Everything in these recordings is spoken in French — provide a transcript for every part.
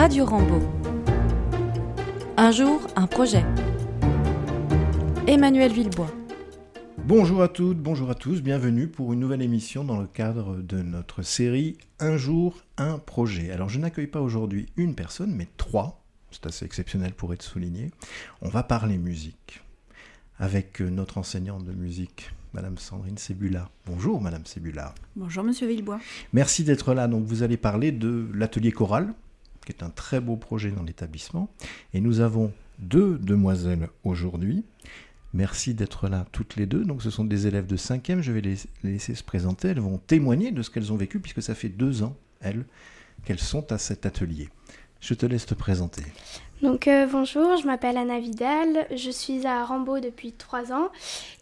Radio Rambo. Un jour, un projet. Emmanuel Villebois. Bonjour à toutes, bonjour à tous, bienvenue pour une nouvelle émission dans le cadre de notre série Un jour, un projet. Alors je n'accueille pas aujourd'hui une personne, mais trois, c'est assez exceptionnel pour être souligné. On va parler musique avec notre enseignante de musique, Madame Sandrine Sebula. Bonjour Madame Sebula. Bonjour Monsieur Villebois. Merci d'être là. Donc vous allez parler de l'atelier choral, qui est un très beau projet dans l'établissement. Et nous avons deux demoiselles aujourd'hui. Merci d'être là toutes les deux. Donc ce sont des élèves de 5e. Je vais les laisser se présenter. Elles vont témoigner de ce qu'elles ont vécu puisque ça fait deux ans, elles, qu'elles sont à cet atelier. Je te laisse te présenter. Donc euh, bonjour, je m'appelle Anna Vidal, je suis à Rambaud depuis trois ans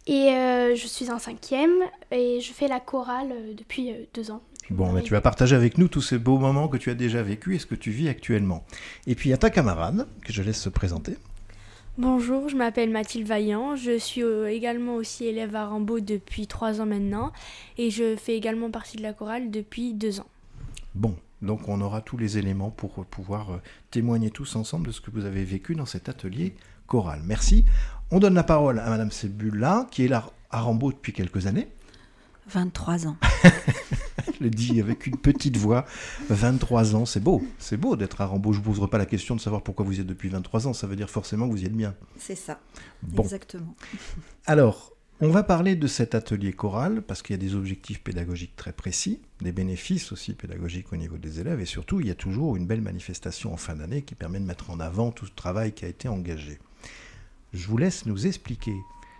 et euh, je suis en cinquième et je fais la chorale euh, depuis euh, deux ans. Bon, mais tu vas partager avec nous tous ces beaux moments que tu as déjà vécus et ce que tu vis actuellement. Et puis il y a ta camarade, que je laisse se présenter. Bonjour, je m'appelle Mathilde Vaillant. Je suis euh, également aussi élève à Rambaud depuis trois ans maintenant et je fais également partie de la chorale depuis deux ans. Bon, donc on aura tous les éléments pour pouvoir euh, témoigner tous ensemble de ce que vous avez vécu dans cet atelier choral. Merci. On donne la parole à Madame Sebula, qui est là à Rambaud depuis quelques années. 23 ans. Je le dis avec une petite voix. 23 ans, c'est beau. C'est beau d'être à Rambaud. Je ne vous poserai pas la question de savoir pourquoi vous y êtes depuis 23 ans. Ça veut dire forcément que vous y êtes bien. C'est ça. Bon. Exactement. Alors, on va parler de cet atelier choral parce qu'il y a des objectifs pédagogiques très précis, des bénéfices aussi pédagogiques au niveau des élèves et surtout, il y a toujours une belle manifestation en fin d'année qui permet de mettre en avant tout ce travail qui a été engagé. Je vous laisse nous expliquer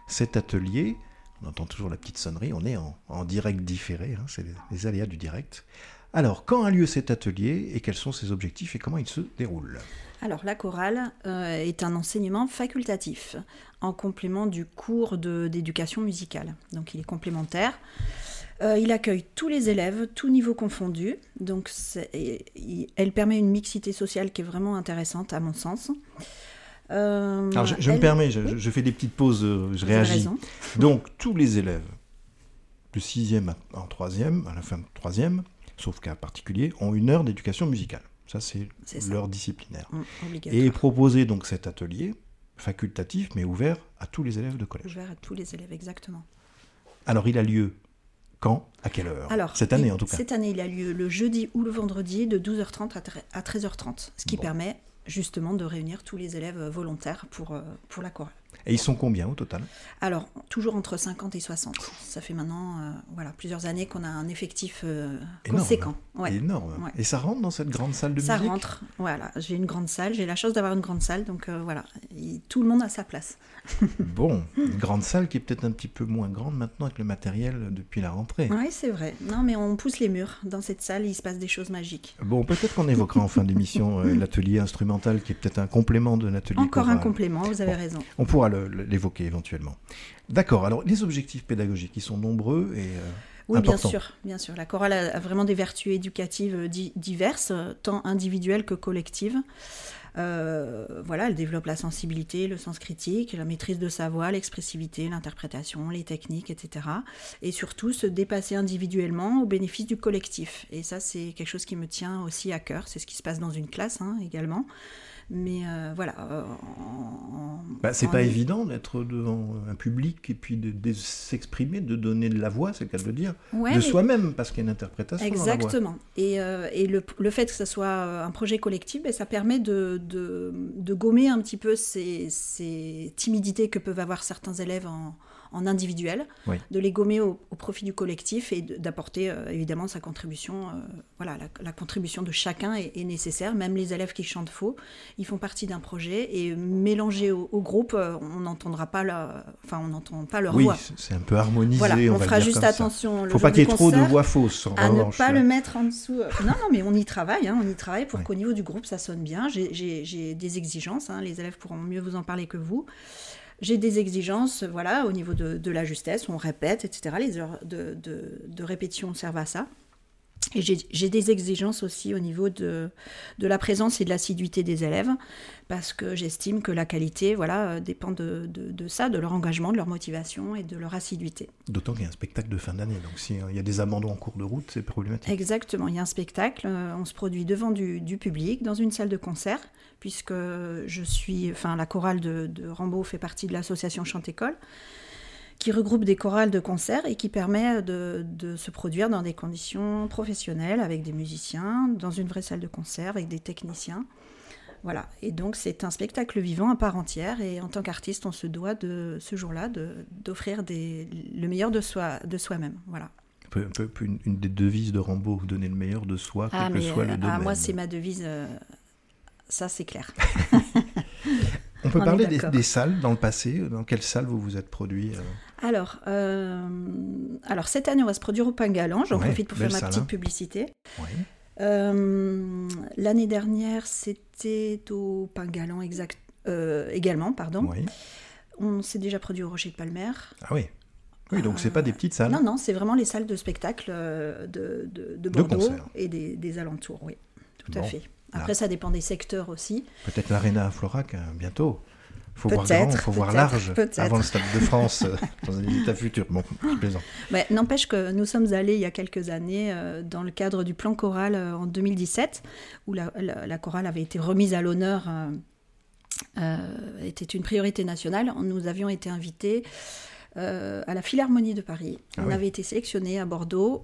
cet atelier. On entend toujours la petite sonnerie, on est en, direct différé, hein, c'est les, aléas du direct. Alors, quand a lieu cet atelier et quels sont ses objectifs et comment il se déroule? Alors, la chorale euh, est un enseignement facultatif en complément du cours d'éducation musicale. Donc, il est complémentaire. Euh, il accueille tous les élèves, tous niveaux confondus. Donc, elle permet une mixité sociale qui est vraiment intéressante, à mon sens. Euh, Alors, je, je me permets, je, je fais des petites pauses, euh, je Vous réagis. Donc, tous les élèves de 6e en 3e, à la fin de 3e, sauf cas particulier, ont une heure d'éducation musicale. Ça, c'est leur disciplinaire. Hum. Et est proposé donc cet atelier facultatif, mais ouvert à tous les élèves de collège. Ouvert à tous les élèves, exactement. Alors, il a lieu quand? À quelle heure? Alors, Cette année, il- en tout cas. Cette année, il a lieu le jeudi ou le vendredi de 12h30 à tre- à 13h30, ce qui Bon. permet justement de réunir tous les élèves volontaires pour, euh, pour la chorale. Et ils sont combien au total? Alors, toujours entre 50 et 60. Ça fait maintenant euh, voilà, plusieurs années qu'on a un effectif euh, Énorme. conséquent. Ouais. Énorme. Ouais. Et ça rentre dans cette grande salle de Ça musique? rentre, voilà. J'ai une grande salle, j'ai la chance d'avoir une grande salle, donc euh, voilà, Il- tout le monde a sa place. Bon, une grande salle qui est peut-être un petit peu moins grande maintenant avec le matériel depuis la rentrée. Oui, c'est vrai. Non, mais on pousse les murs. Dans cette salle, il se passe des choses magiques. Bon, peut-être qu'on évoquera en fin d'émission l'atelier instrumental qui est peut-être un complément de l'atelier Encore un complément, vous avez Bon. raison. On pourra le- l'évoquer éventuellement. D'accord, alors les objectifs pédagogiques, ils sont nombreux et euh, Oui, bien sûr, bien sûr. La chorale a, vraiment des vertus éducatives euh, di- diverses, euh, tant individuelles que collectives. Euh, voilà, elle développe la sensibilité, le sens critique, la maîtrise de sa voix, l'expressivité, l'interprétation, les techniques, etc. Et surtout, se dépasser individuellement au bénéfice du collectif. Et ça, c'est quelque chose qui me tient aussi à cœur. C'est ce qui se passe dans une classe hein, également. Mais euh, voilà. euh, en- Bah, c'est en- pas évident d'être devant un public et puis de, de s'exprimer, de donner de la voix, c'est le cas de le dire, Ouais, de soi-même, parce qu'il y a une interprétation dans la voix. Exactement. Et, euh, et le, le fait que ce soit un projet collectif, ben, ça permet de, de, de gommer un petit peu ces, ces timidités que peuvent avoir certains élèves en, en individuel, Oui. de les gommer au, au profit du collectif et d'apporter euh, évidemment sa contribution. euh, voilà, la, la contribution de chacun est, est nécessaire. Même les élèves qui chantent faux, ils font partie d'un projet et mélangés au, au groupe, euh, on n'entendra pas, la, enfin, on n'entend pas leur Oui, voix. c'est- c'est un peu harmonisé. Voilà, on, on, va fera dire juste comme attention. le Faut jour pas qu'il y ait trop de voix fausses. En à ne revanche, pas là. le mettre en dessous. Non, non, mais on y travaille, hein, on y travaille pour qu'au niveau du groupe, ça sonne bien. J'ai des exigences, hein, les élèves pourront mieux vous en parler que vous. J'ai des exigences, voilà, au niveau de, la justesse, on répète, etc. Les heures de répétition servent à ça. Et j'ai des exigences aussi au niveau de, de la présence et de l'assiduité des élèves, parce que j'estime que la qualité voilà, euh, dépend de, de, ça, de leur engagement, de leur motivation et de leur assiduité. D'autant qu'il y a un spectacle de fin d'année, donc s'il y a des abandons en cours de route, c'est problématique. Exactement, il y a un spectacle, euh, on se produit devant du, du public, dans une salle de concert, puisque je suis, enfin la chorale de, de Rambaud fait partie de l'association Chante-École qui regroupe des chorales de concert et qui permet de, se produire dans des conditions professionnelles avec des musiciens, dans une vraie salle de concert avec des techniciens. Voilà, et donc c'est un spectacle vivant à part entière et en tant qu'artiste, on se doit de ce jour-là d'offrir le meilleur de soi de soi-même. Voilà. Un peu, une, des devises de Rambo, donner le meilleur de soi, quel ah, que soit le domaine. Ah, moi, c'est ma devise, euh, ça c'est clair. on peut parler des, salles dans le passé. Dans quelle salle vous vous êtes produit euh? Alors, euh, alors, cette année, on va se produire au Pingalan. J'en profite pour faire ma petite hein. publicité. Euh, l'année dernière, c'était au Pingalan exact, euh, également. Pardon. On s'est déjà produit au Rocher de Palmer. Ah oui. Oui, donc c'est pas des petites salles. Non, non, c'est vraiment les salles de spectacle de, de, Bordeaux et des, alentours, oui, tout à fait. Après, ça dépend des secteurs aussi. Peut-être l'Arena à Florac hein, bientôt faut voir grand, il faut voir large avant le Stade de France euh, dans un état futur. Bon, je plaisante. N'empêche que nous sommes allés il y a quelques années euh, dans le cadre du plan choral euh, en 2017, où la, chorale avait été remise à l'honneur, était une priorité nationale. Nous avions été invités à la Philharmonie de Paris. Ah On avait été sélectionnés à Bordeaux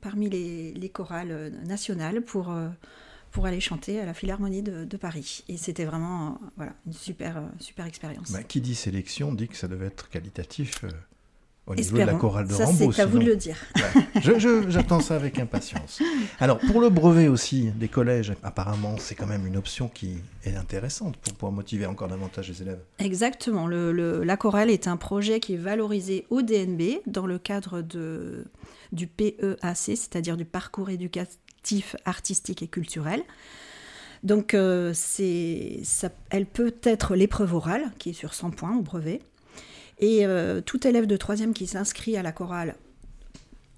parmi les, les, chorales nationales pour pour aller chanter à la Philharmonie de, Paris. Et c'était vraiment euh, voilà, une super, euh, super expérience. Bah, qui dit sélection dit que ça devait être qualitatif euh, au niveau de la chorale de ça, C'est à vous de le dire. J'attends ça avec impatience. Alors, pour le brevet aussi des collèges, apparemment, c'est quand même une option qui est intéressante pour pouvoir motiver encore davantage les élèves. Exactement. Le, la chorale est un projet qui est valorisé au DNB dans le cadre de, du PEAC, c'est-à-dire du parcours éducatif artistique et culturel. Donc, euh, ça, elle peut être l'épreuve orale, qui est sur 100 points au brevet. Et euh, tout élève de troisième qui s'inscrit à la chorale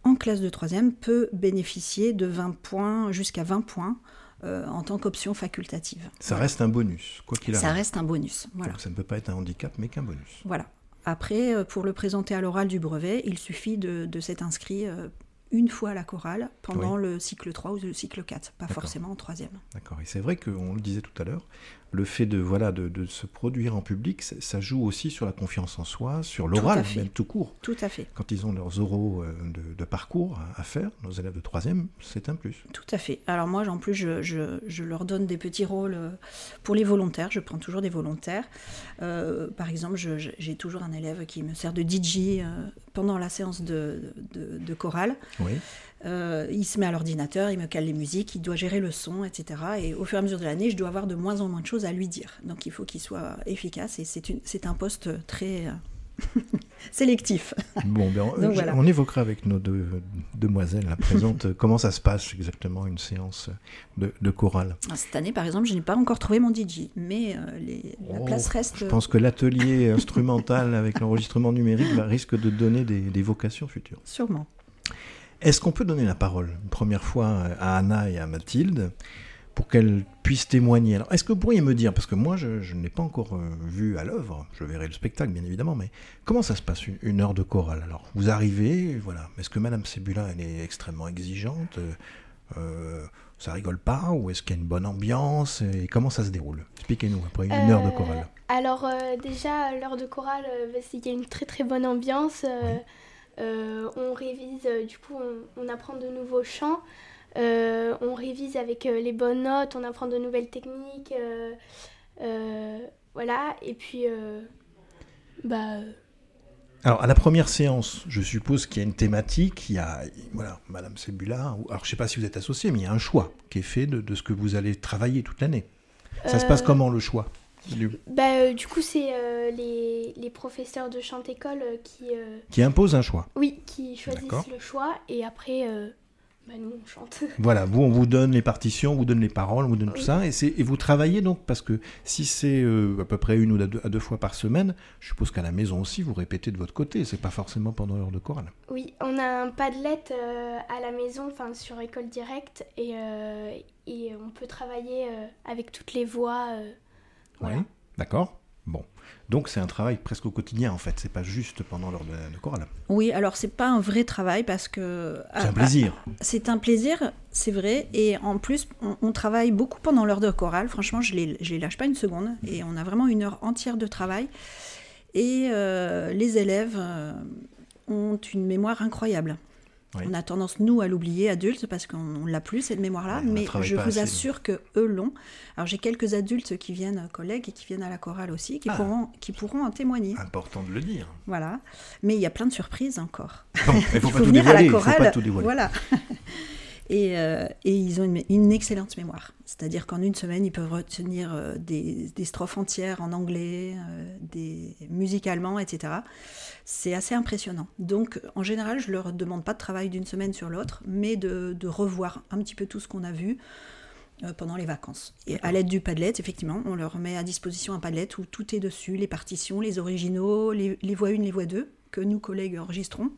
en classe de troisième peut bénéficier de 20 points, jusqu'à 20 points, euh, en tant qu'option facultative. Ça reste un bonus, quoi qu'il arrive. Ça reste un bonus, voilà. Donc ça ne peut pas être un handicap, mais qu'un bonus. Voilà. Après, pour le présenter à l'oral du brevet, il suffit de, de s'être inscrit une fois à la chorale pendant le cycle 3 ou le cycle 4, pas forcément en troisième. D'accord, et c'est vrai qu'on le disait tout à l'heure, le fait de, voilà, de, se produire en public, ça joue aussi sur la confiance en soi, sur l'oral, même tout court. Tout à fait. Quand ils ont leurs oraux euh, de, parcours à faire, nos élèves de troisième, c'est un plus. Tout à fait. Alors moi, en plus, je, leur donne des petits rôles euh, pour les volontaires. Je prends toujours des volontaires. Euh, par exemple, j'ai toujours un élève qui me sert de DJ pendant la séance de, de chorale. Oui. Euh, il se met à l'ordinateur, il me cale les musiques, il doit gérer le son, etc. Et au fur et à mesure de l'année, je dois avoir de moins en moins de choses à lui dire. Donc il faut qu'il soit efficace et c'est un poste très euh, sélectif. Bon, ben, on évoquera avec nos deux demoiselles la présente comment ça se passe exactement une séance de, chorale? Ah, cette année, par exemple, je n'ai pas encore trouvé mon DJ, mais euh, la oh, place reste. Je pense que l'atelier instrumental avec l'enregistrement numérique risque de donner des vocations futures. Sûrement. Est-ce qu'on peut donner la parole une première fois à Anna et à Mathilde pour qu'elles puissent témoigner? Alors, est-ce que vous pourriez me dire, parce que moi je, ne l'ai pas encore euh, vu à l'œuvre, je verrai le spectacle bien évidemment, mais comment ça se passe une, heure de chorale? Alors, vous arrivez, voilà, est-ce que Madame Sebula elle est extrêmement exigeante euh, ça rigole pas ou est-ce qu'il y a une bonne ambiance et comment ça se déroule? Expliquez-nous après une heure de chorale. Euh, alors déjà l'heure de chorale, il y a une très très bonne ambiance. Euh, on révise, euh, du coup, on, apprend de nouveaux chants. Euh, on révise avec les bonnes notes, on apprend de nouvelles techniques. voilà, et puis, bah. Alors, à la première séance, je suppose qu'il y a une thématique, il y a, voilà, Madame Sebula, alors je ne sais pas si vous êtes associé, mais il y a un choix qui est fait de, de ce que vous allez travailler toute l'année. Ça se passe comment le choix? Bah, euh, du coup, c'est euh, les, les, professeurs de chant école euh, qui... qui imposent un choix Oui, qui choisissent le choix et après, bah, nous, on chante. Voilà, vous, on vous donne les partitions, on vous donne les paroles, on vous donne tout ça. Et, et vous travaillez donc, parce que si c'est euh, à peu près une ou deux, à deux fois par semaine, je suppose qu'à la maison aussi, vous répétez de votre côté. C'est pas forcément pendant l'heure de chorale. Oui, on a un Padlet euh, à la maison, enfin sur École Directe, et, euh, et on peut travailler avec toutes les voix. Voilà. Oui, d'accord. Bon. Donc c'est un travail presque au quotidien, en fait. C'est pas juste pendant l'heure de, de chorale. Oui, alors c'est pas un vrai travail parce que C'est ah, un plaisir. ah, c'est un plaisir, c'est vrai, et en plus on, on travaille beaucoup pendant l'heure de chorale. Franchement, je les, je les lâche pas une seconde, et on a vraiment une heure entière de travail. Et euh, les élèves euh, ont une mémoire incroyable. Oui. On a tendance, nous, à l'oublier, adultes, parce qu'on on l'a plus, cette mémoire-là. Ouais, mais je vous assez, assure que eux l'ont. Alors, j'ai quelques adultes qui viennent, collègues, et qui viennent à la chorale aussi, qui, Ah. pourront, qui pourront en témoigner. Important de le dire. Voilà. Mais il y a plein de surprises encore. Il faut pas venir à la chorale. Voilà. Et, euh, et ils ont une, une excellente mémoire. C'est-à-dire qu'en une semaine, ils peuvent retenir euh, des, des strophes entières en anglais, euh, des musicalement, etc. C'est assez impressionnant. Donc, en général, je leur demande pas de travail d'une semaine sur l'autre, mais de, de revoir un petit peu tout ce qu'on a vu euh, pendant les vacances. Et à l'aide du Padlet, effectivement, on leur met à disposition un Padlet où tout est dessus, les partitions, les originaux, les, les voix 1, les voix 2, que nous, collègues, enregistrons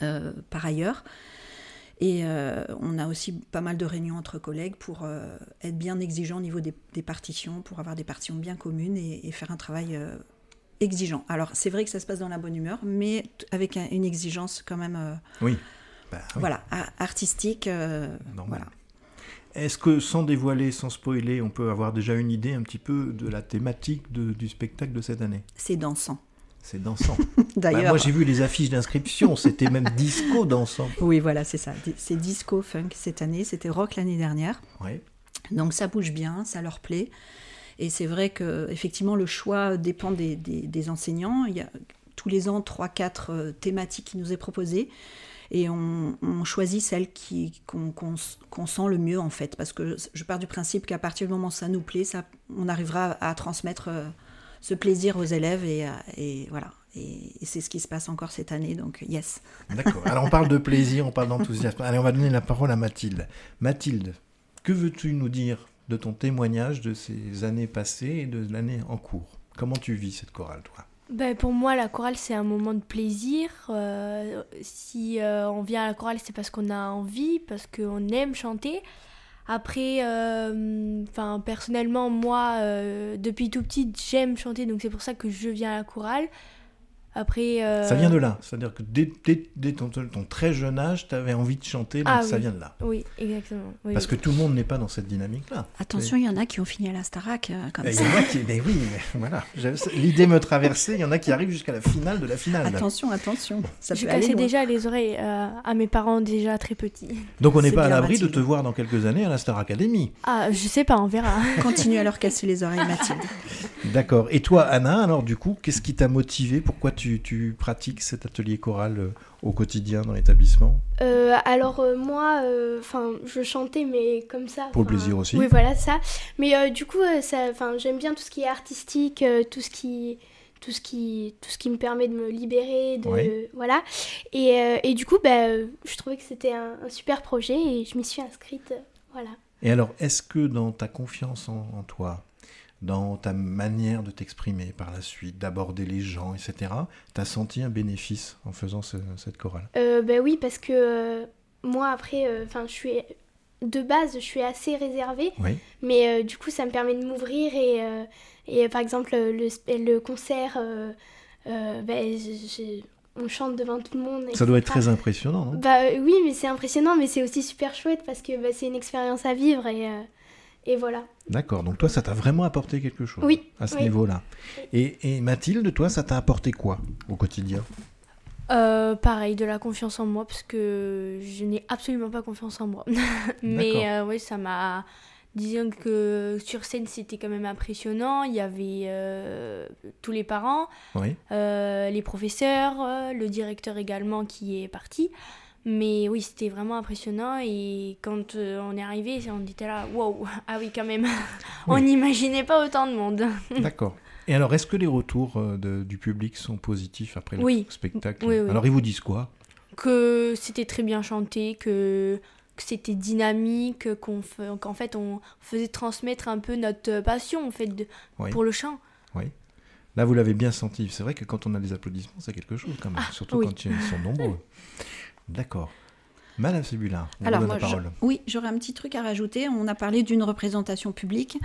euh, par ailleurs. Et euh, on a aussi pas mal de réunions entre collègues pour euh, être bien exigeants au niveau des, des partitions, pour avoir des partitions bien communes et, et faire un travail euh, exigeant. Alors c'est vrai que ça se passe dans la bonne humeur, mais avec un- une exigence quand même, Oui. Bah, oui. voilà, artistique. Normal. voilà. Est-ce que sans dévoiler, sans spoiler, on peut avoir déjà une idée un petit peu de la thématique de- du spectacle de cette année? C'est dansant. C'est dansant. Bah, D'ailleurs, moi j'ai vu les affiches d'inscription, c'était même disco dansant. oui, voilà, c'est ça. C'est disco funk cette année, c'était rock l'année dernière. Ouais. Donc ça bouge bien, ça leur plaît. Et c'est vrai que effectivement le choix dépend des, des- des enseignants. Il y a tous les ans 3-4 euh, thématiques qui nous est proposées. Et on, on choisit celle qu'on sent le mieux en fait. Parce que je pars du principe qu'à partir du moment où ça nous plaît, ça, on arrivera à transmettre euh, ce plaisir aux élèves. Et, euh, et voilà. Et, et c'est ce qui se passe encore cette année. Donc yes. D'accord. Alors on parle de plaisir, on parle d'enthousiasme. Allez, on va donner la parole à Mathilde. Mathilde, que veux-tu nous dire de ton témoignage de ces années passées et de l'année en cours? Comment tu vis cette chorale, toi? Ben, pour moi, la chorale, c'est un moment de plaisir. Euh, si euh, on vient à la chorale, c'est parce qu'on a envie, parce qu'on aime chanter. Après, euh, personnellement, moi, euh, depuis tout petit, j'aime chanter, donc c'est pour ça que je viens à la chorale. Après, euh, Ça vient de là. C'est-à-dire que dès, dès- dès ton, ton très jeune âge, tu avais envie de chanter, donc Ah ça oui. vient de là. Oui, exactement. oui, Parce que tout le monde n'est pas dans cette dynamique-là. Attention, il y en a qui ont fini à la Starac euh, comme Et Il ça. y en a qui. Mais oui, mais voilà. L'idée me traversait, il y en a qui arrivent jusqu'à la finale de la finale. Attention, attention. Ça Je cassais déjà les oreilles euh, à mes parents déjà très petits. Donc on n'est pas à l'abri de te voir dans quelques années à la Star Academy. Ah, je sais pas, on verra. Continue à leur casser les oreilles, Mathilde. D'accord. Et toi, Anna, alors du coup, qu'est-ce qui t'a motivé? Pourquoi tu, tu pratiques cet atelier choral euh, au quotidien dans l'établissement? Euh, alors euh, moi, enfin, je chantais mais comme ça. Pour le plaisir aussi. Oui, voilà ça. Mais du coup, enfin, j'aime bien tout ce qui est artistique, tout ce qui, tout ce qui, tout ce qui me permet de me libérer, de Oui. voilà. Et, et du coup, bah, je trouvais que c'était un, un super projet et je m'y suis inscrite. voilà. Et alors, est-ce que dans ta confiance en, en toi, dans ta manière de t'exprimer par la suite, d'aborder les gens, etc., t'as senti un bénéfice en faisant ce- cette chorale? Euh, bah oui, parce que euh, moi après, enfin, je suis de base, je suis assez réservée. Oui. Mais euh, du coup, ça me permet de m'ouvrir et, euh, et par exemple, le, le concert, euh, euh, je- on chante devant tout le monde. Ça doit être très impressionnant, non? Bah euh, oui, mais c'est impressionnant, mais c'est aussi super chouette parce que bah, c'est une expérience à vivre et, euh, et voilà. D'accord, donc toi, ça t'a vraiment apporté quelque chose Oui, à ce oui. niveau-là. Et, et Mathilde, toi, ça t'a apporté quoi au quotidien? Euh, pareil, de la confiance en moi, parce que je n'ai absolument pas confiance en moi. Mais euh, oui, ça m'a. Disons que sur scène, c'était quand même impressionnant. Il y avait euh, tous les parents, Oui. euh, les professeurs, le directeur également qui est parti. Mais oui, c'était vraiment impressionnant. Et quand euh, on est arrivé, on était là, wow, ah oui, quand même. on Oui. n'imaginait pas autant de monde. D'accord. Et alors, est-ce que les retours euh, de- du public sont positifs après le Oui. spectacle Oui, oui. Alors, ils vous disent quoi? Que c'était très bien chanté, que, que c'était dynamique, qu'en fait on faisait transmettre un peu notre passion en fait de- Oui. pour le chant. Là, vous l'avez bien senti. C'est vrai que quand on a des applaudissements, c'est quelque chose quand même. Surtout oui. quand ils sont nombreux. D'accord. Madame on Alors vous moi, la je- parole. oui, j'aurais un petit truc à rajouter. On a parlé d'une représentation publique.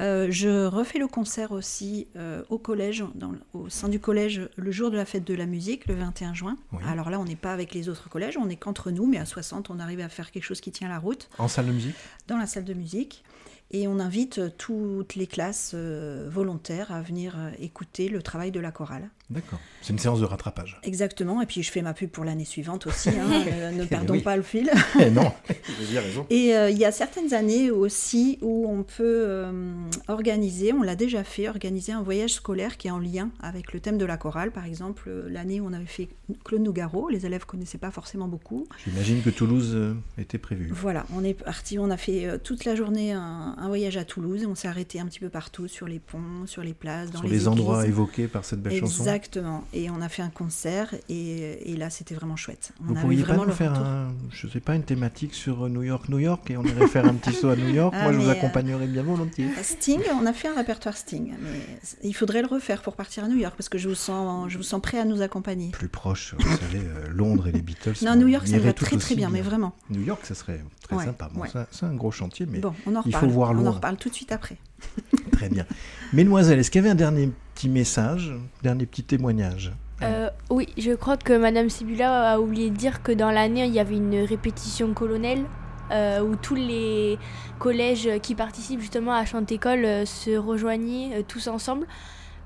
Euh, je refais le concert aussi euh, au collège, dans au sein du collège, le jour de la fête de la musique, le 21 juin. Oui. Alors là, on n'est pas avec les autres collèges, on n'est qu'entre nous, mais à 60, on arrive à faire quelque chose qui tient la route En salle de musique? Dans la salle de musique. Et on invite euh, toutes les classes volontaires à venir écouter le travail de la chorale. D'accord. C'est une séance de rattrapage. Exactement. Et puis je fais ma pub pour l'année suivante aussi. hein, euh, ne perdons oui. pas le fil. Eh non, vous raison. Et euh, il y a certaines années aussi où on peut euh, organiser, on l'a déjà fait, organiser un voyage scolaire qui est en lien avec le thème de la chorale. Par exemple, l'année où on avait fait Claude Nougaro, les élèves connaissaient pas forcément beaucoup. J'imagine que Toulouse était prévu. Voilà, on est parti, on a fait toute la journée un, un voyage à Toulouse et on s'est arrêté un petit peu partout, sur les ponts, sur les places, dans Sur les, les endroits églises. évoqués par cette belle chanson. Exactement. Et on a fait un concert et, et là c'était vraiment chouette. On Vous pourriez pas vraiment nous le faire un, je sais pas, une thématique sur euh, New York, New York, et on irait faire un petit saut à New York. Ah, Moi, je vous mais, euh, accompagnerais bien volontiers. Sting, on a fait un répertoire Sting, mais il faudrait le refaire pour partir à New York parce que je vous sens, je vous sens prêt à nous accompagner. Plus proche, vous savez, euh, Londres et les Beatles. Non, on New York, ça va très très bien, mais vraiment. New York, ça serait très Ouais, sympa. Bon, ouais. c'est un gros chantier, mais Bon, on en il faut voir on en loin. reparle tout de suite après. très bien. Mesdemoiselles, est-ce qu'il y avait un dernier petit message, dernier petit témoignage? Euh, oui, je crois que Madame Sibula a oublié de dire que dans l'année, il y avait une répétition colonel euh, où tous les collèges qui participent justement à Chantécole euh, se rejoignaient tous ensemble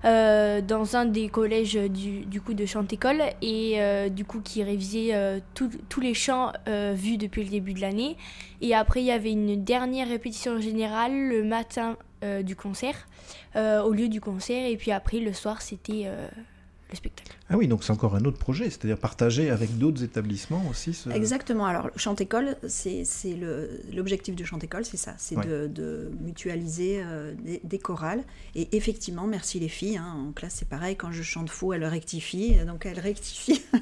dans un des collèges du, coup de Chantécole et euh, du coup qui révisait tous les chants vus depuis le début de l'année. Et après, il y avait une dernière répétition générale le matin euh, du concert, euh, au lieu du concert. Et puis après, le soir, c'était euh, le spectacle. Ah oui, donc c'est encore un autre projet, c'est-à-dire partager avec d'autres établissements aussi. Ce... Exactement. Alors, Chantécole, c'est c'est l'objectif de Chantécole, c'est ça, c'est Ouais. de, de mutualiser euh, des, des chorales. Et effectivement, merci les filles. hein, en classe, c'est pareil. Quand je chante faux, elles rectifient. Donc, elles rectifient.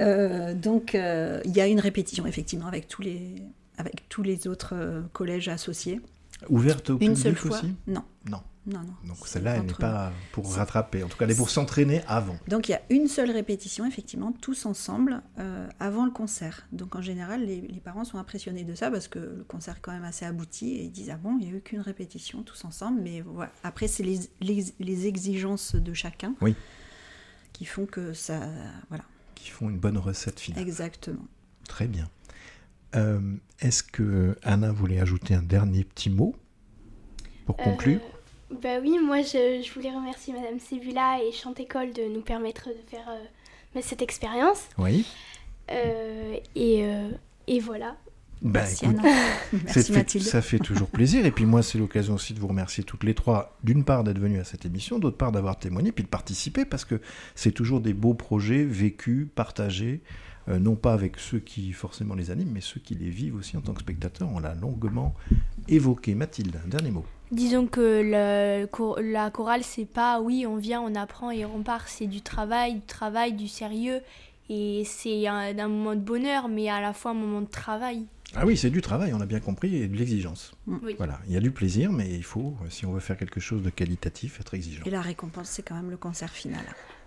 Euh, donc, euh, il y a une répétition, effectivement, avec tous les, avec tous les autres euh, collèges associés. Ouverte au Une public seule fois. aussi Non. Non. Non, non. Donc celle-là, elle n'est pas pour rattraper. En tout cas, elle est pour s'entraîner avant. Donc il y a une seule répétition, effectivement, tous ensemble, euh, avant le concert. Donc en général, les, les parents sont impressionnés de ça parce que le concert est quand même assez abouti et ils disent Ah bon, il n'y a eu qu'une répétition tous ensemble. Mais voilà. Après, c'est les, les- les exigences de chacun Oui. qui font que ça. Voilà, Qui font une bonne recette finale. exactement. Très bien. Euh, Est-ce que Anna voulait ajouter un dernier petit mot pour conclure? Euh, bah oui, moi je, je voulais remercier Madame Sébula et Chantécole de nous permettre de faire euh, bah, cette expérience. Oui. Euh, et, euh, et voilà. Bah, Merci écoute, Merci fait, ça fait toujours plaisir. Et puis moi, c'est l'occasion aussi de vous remercier toutes les trois, d'une part d'être venues à cette émission, d'autre part d'avoir témoigné, puis de participer, parce que c'est toujours des beaux projets vécus, partagés, euh, non pas avec ceux qui forcément les animent, mais ceux qui les vivent aussi en tant que spectateurs. On l'a longuement évoqué. Mathilde, un dernier mot. Disons que le- la chorale, c'est pas oui, on vient, on apprend et on part. C'est du travail, du travail, du sérieux. Et c'est un, un moment de bonheur, mais à la fois un moment de travail. Ah oui, c'est du travail, on a bien compris, et de l'exigence. Oui. Voilà, il y a du plaisir, mais il faut, si on veut faire quelque chose de qualitatif, être exigeant. Et la récompense, c'est quand même le concert final.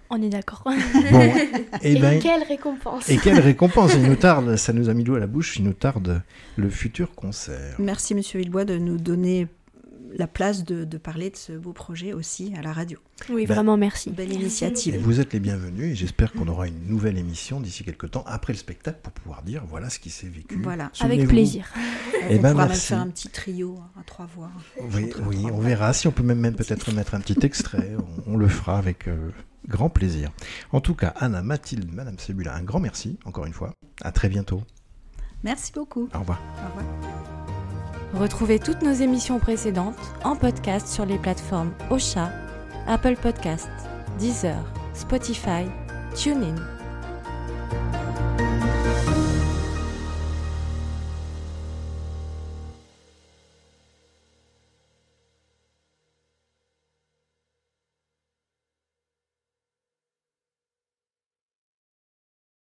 On est d'accord. Bon, eh Et, ben, quelle récompense et quelle récompense Il nous tarde, ça nous a mis l'eau à la bouche, il nous tarde le futur concert. Merci Monsieur Villebois de nous donner la place de, de parler de ce beau projet aussi à la radio. Oui, Bah, vraiment, merci. Belle Merci. Et initiative. vous êtes les bienvenus, et j'espère qu'on aura une nouvelle émission d'ici quelques temps, après le spectacle, pour pouvoir dire voilà ce qui s'est vécu. Voilà. Avec plaisir. Eh on ben, pourra même faire un petit trio à trois voix. Oui, oui, trois on voix. verra. Si on peut même, même peut-être mettre un petit extrait, on, on le fera avec euh, grand plaisir. En tout cas, Anna, Mathilde, Madame Sebula, un grand merci, encore une fois. À très bientôt. Merci beaucoup. Au revoir. Au revoir. Retrouvez toutes nos émissions précédentes en podcast sur les plateformes Ocha, Apple Podcast, Deezer, Spotify, TuneIn